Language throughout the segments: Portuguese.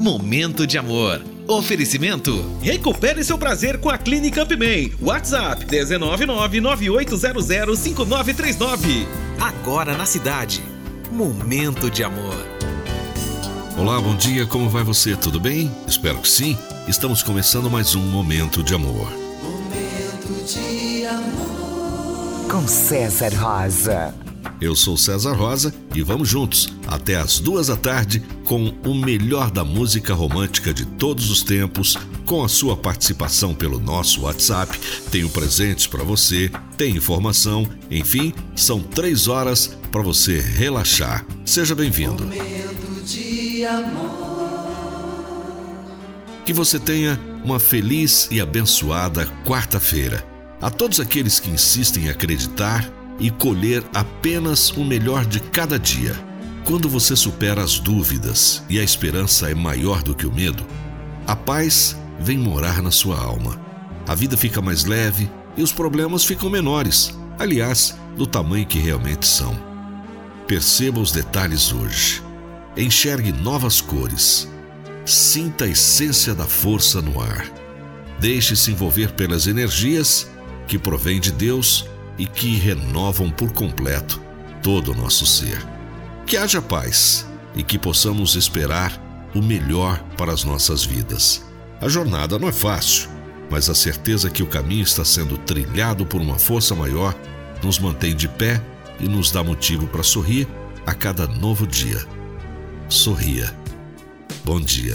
Momento de Amor. Oferecimento. Recupere seu prazer com a Clínica Upman. WhatsApp 19998005939. Agora na cidade. Momento de Amor. Olá, bom dia, como vai você? Tudo bem? Espero que sim. Estamos começando mais um Momento de Amor. Momento de Amor. Com César Rosa. Eu sou César Rosa e vamos juntos até as duas da tarde com o melhor da música romântica de todos os tempos, com a sua participação pelo nosso WhatsApp. Tenho presentes para você, tem informação, enfim, são três horas para você relaxar. Seja bem-vindo. Que você tenha uma feliz e abençoada quarta-feira. A todos aqueles que insistem em acreditar e colher apenas o melhor de cada dia. Quando você supera as dúvidas e a esperança é maior do que o medo, a paz vem morar na sua alma. A vida fica mais leve e os problemas ficam menores, aliás, do tamanho que realmente são. Perceba os detalhes hoje. Enxergue novas cores. Sinta a essência da força no ar. Deixe-se envolver pelas energias que provêm de Deus e que renovam por completo todo o nosso ser. Que haja paz e que possamos esperar o melhor para as nossas vidas. A jornada não é fácil, mas a certeza que o caminho está sendo trilhado por uma força maior nos mantém de pé e nos dá motivo para sorrir a cada novo dia. Sorria. Bom dia.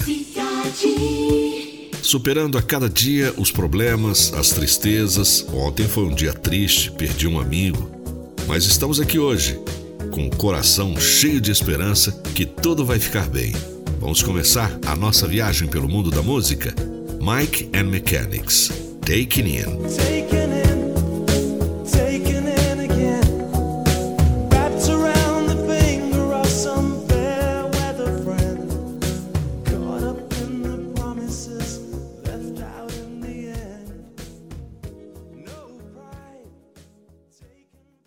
Superando a cada dia os problemas, as tristezas. Ontem foi um dia triste, perdi um amigo. Mas estamos aqui hoje, com o coração cheio de esperança que tudo vai ficar bem. Vamos começar a nossa viagem pelo mundo da música? Mike and Mechanics. Taking In. Take